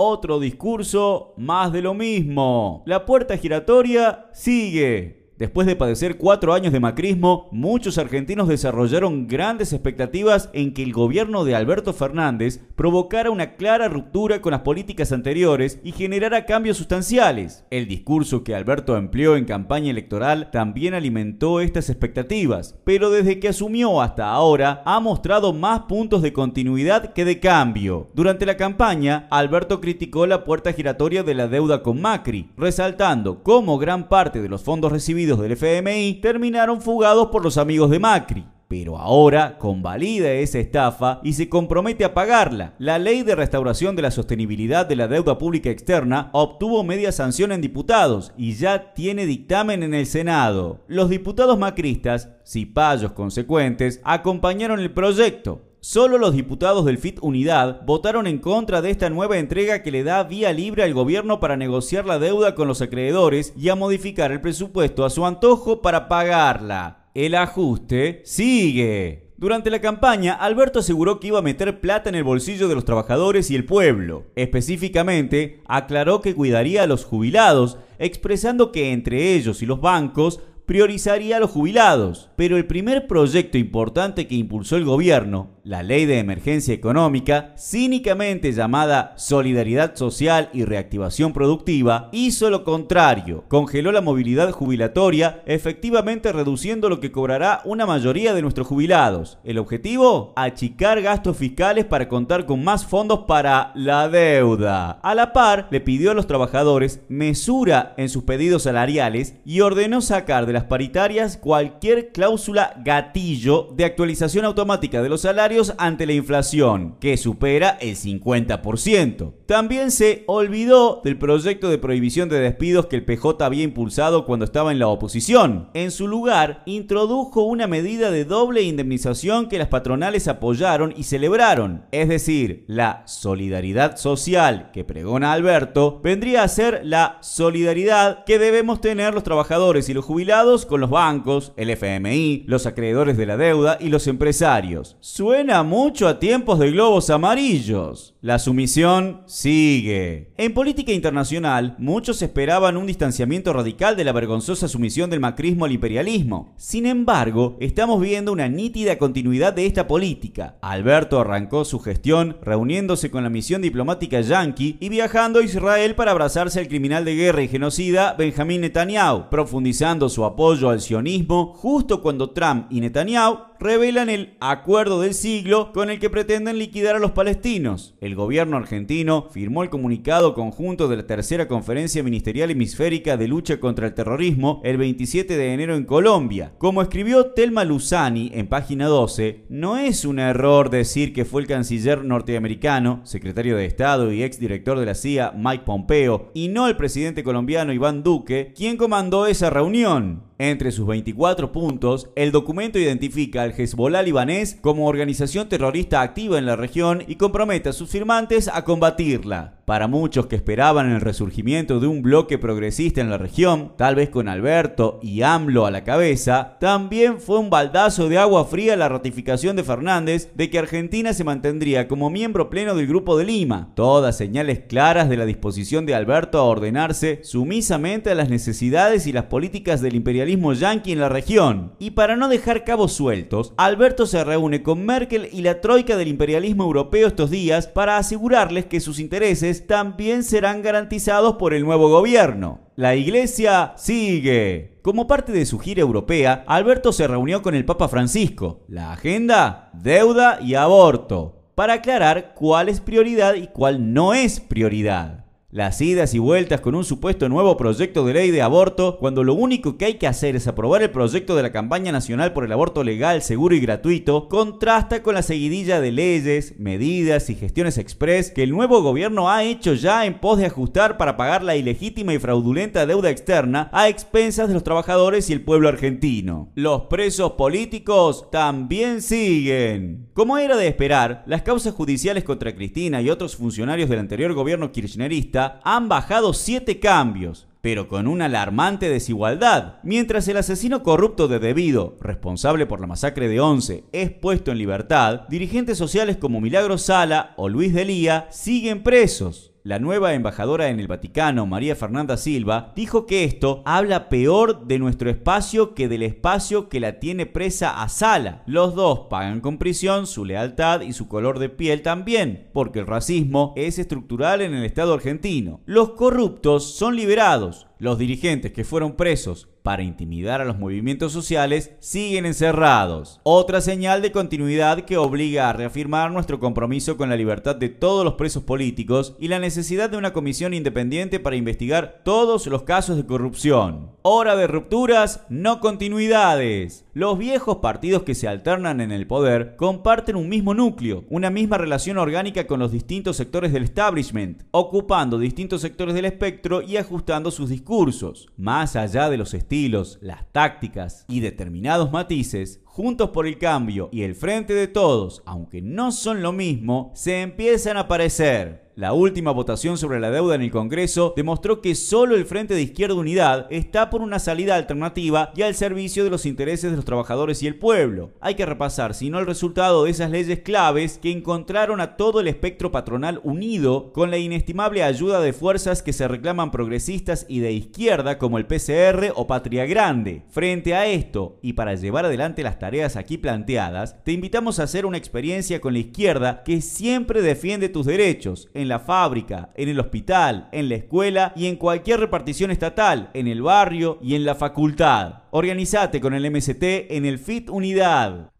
otro discurso, más de lo mismo. La puerta giratoria sigue. Después de padecer cuatro años de macrismo, muchos argentinos desarrollaron grandes expectativas en que el gobierno de Alberto Fernández provocara una clara ruptura con las políticas anteriores y generara cambios sustanciales. El discurso que Alberto empleó en campaña electoral también alimentó estas expectativas, pero desde que asumió hasta ahora ha mostrado más puntos de continuidad que de cambio. Durante la campaña, Alberto criticó la puerta giratoria de la deuda con Macri, resaltando cómo gran parte de los fondos recibidos del FMI terminaron fugados por los amigos de Macri pero ahora convalida esa estafa y se compromete a pagarla. La ley de restauración de la sostenibilidad de la deuda pública externa obtuvo media sanción en diputados y ya tiene dictamen en el Senado. Los diputados macristas, cipayos consecuentes, acompañaron el proyecto. Solo los diputados del FIT Unidad votaron en contra de esta nueva entrega que le da vía libre al gobierno para negociar la deuda con los acreedores y a modificar el presupuesto a su antojo para pagarla. El ajuste sigue. Durante la campaña, Alberto aseguró que iba a meter plata en el bolsillo de los trabajadores y el pueblo. Específicamente, aclaró que cuidaría a los jubilados, expresando que entre ellos y los bancos priorizaría a los jubilados. Pero el primer proyecto importante que impulsó el gobierno, la ley de emergencia económica, cínicamente llamada Solidaridad Social y Reactivación Productiva, hizo lo contrario. Congeló la movilidad jubilatoria, efectivamente reduciendo lo que cobrará una mayoría de nuestros jubilados. ¿El objetivo? Achicar gastos fiscales para contar con más fondos para la deuda. A la par, le pidió a los trabajadores mesura en sus pedidos salariales y ordenó sacar de las paritarias cualquier cláusula gatillo de actualización automática de los salarios ante la inflación, que supera el 50%. También se olvidó del proyecto de prohibición de despidos que el PJ había impulsado cuando estaba en la oposición. En su lugar, introdujo una medida de doble indemnización que las patronales apoyaron y celebraron. Es decir, la solidaridad social que pregona Alberto vendría a ser la solidaridad que debemos tener los trabajadores y los jubilados con los bancos, el FMI, los acreedores de la deuda y los empresarios. Suena mucho a tiempos de globos amarillos. La sumisión sigue. En política internacional, muchos esperaban un distanciamiento radical de la vergonzosa sumisión del macrismo al imperialismo. Sin embargo, estamos viendo una nítida continuidad de esta política. Alberto arrancó su gestión reuniéndose con la misión diplomática yanqui y viajando a Israel para abrazarse al criminal de guerra y genocida Benjamín Netanyahu, profundizando su apoyo al sionismo justo cuando Trump y Netanyahu revelan el acuerdo del siglo con el que pretenden liquidar a los palestinos. El gobierno argentino firmó el comunicado conjunto de la tercera conferencia ministerial hemisférica de lucha contra el terrorismo el 27 de enero en Colombia. Como escribió Telma Luzani en página 12, no es un error decir que fue el canciller norteamericano, secretario de Estado y exdirector de la CIA Mike Pompeo, y no el presidente colombiano Iván Duque, quien comandó esa reunión. Entre sus 24 puntos, el documento identifica al Hezbollah libanés como organización terrorista activa en la región y compromete a sus firmantes a combatirla. Para muchos que esperaban el resurgimiento de un bloque progresista en la región, tal vez con Alberto y AMLO a la cabeza, también fue un baldazo de agua fría la ratificación de Fernández de que Argentina se mantendría como miembro pleno del Grupo de Lima. Todas señales claras de la disposición de Alberto a ordenarse sumisamente a las necesidades y las políticas del imperialismo yanqui en la región. Y para no dejar cabos sueltos, Alberto se reúne con Merkel y la troika del imperialismo europeo estos días para asegurarles que sus intereses también serán garantizados por el nuevo gobierno. La iglesia sigue. Como parte de su gira europea, Alberto se reunió con el Papa Francisco. La agenda, deuda y aborto, para aclarar cuál es prioridad y cuál no es prioridad. Las idas y vueltas con un supuesto nuevo proyecto de ley de aborto, cuando lo único que hay que hacer es aprobar el proyecto de la campaña nacional por el aborto legal, seguro y gratuito, contrasta con la seguidilla de leyes, medidas y gestiones express que el nuevo gobierno ha hecho ya en pos de ajustar para pagar la ilegítima y fraudulenta deuda externa a expensas de los trabajadores y el pueblo argentino. Los presos políticos también siguen. Como era de esperar, las causas judiciales contra Cristina y otros funcionarios del anterior gobierno kirchnerista han bajado 7 cambios, pero con una alarmante desigualdad. Mientras el asesino corrupto de Debido, responsable por la masacre de Once, es puesto en libertad, dirigentes sociales como Milagro Sala o Luis Delía siguen presos. La nueva embajadora en el Vaticano, María Fernanda Silva, dijo que esto habla peor de nuestro espacio que del espacio que la tiene presa a Sala. Los dos pagan con prisión su lealtad y su color de piel también, porque el racismo es estructural en el Estado argentino. Los corruptos son liberados, los dirigentes que fueron presos para intimidar a los movimientos sociales siguen encerrados. Otra señal de continuidad que obliga a reafirmar nuestro compromiso con la libertad de todos los presos políticos y la necesidad de una comisión independiente para investigar todos los casos de corrupción. Hora de rupturas, no continuidades. Los viejos partidos que se alternan en el poder comparten un mismo núcleo, una misma relación orgánica con los distintos sectores del establishment, ocupando distintos sectores del espectro y ajustando sus discursos. Más allá de los estilos, las tácticas y determinados matices, Juntos por el Cambio y el Frente de Todos, aunque no son lo mismo, se empiezan a aparecer. La última votación sobre la deuda en el Congreso demostró que solo el Frente de Izquierda Unidad está por una salida alternativa y al servicio de los intereses de los trabajadores y el pueblo. Hay que repasar, si no, el resultado de esas leyes claves que encontraron a todo el espectro patronal unido con la inestimable ayuda de fuerzas que se reclaman progresistas y de izquierda como el PCR o Patria Grande. Frente a esto, y para llevar adelante las tareas aquí planteadas, te invitamos a hacer una experiencia con la izquierda que siempre defiende tus derechos en la fábrica, en el hospital, en la escuela y en cualquier repartición estatal, en el barrio y en la facultad. Organizate con el MST en el FIT Unidad.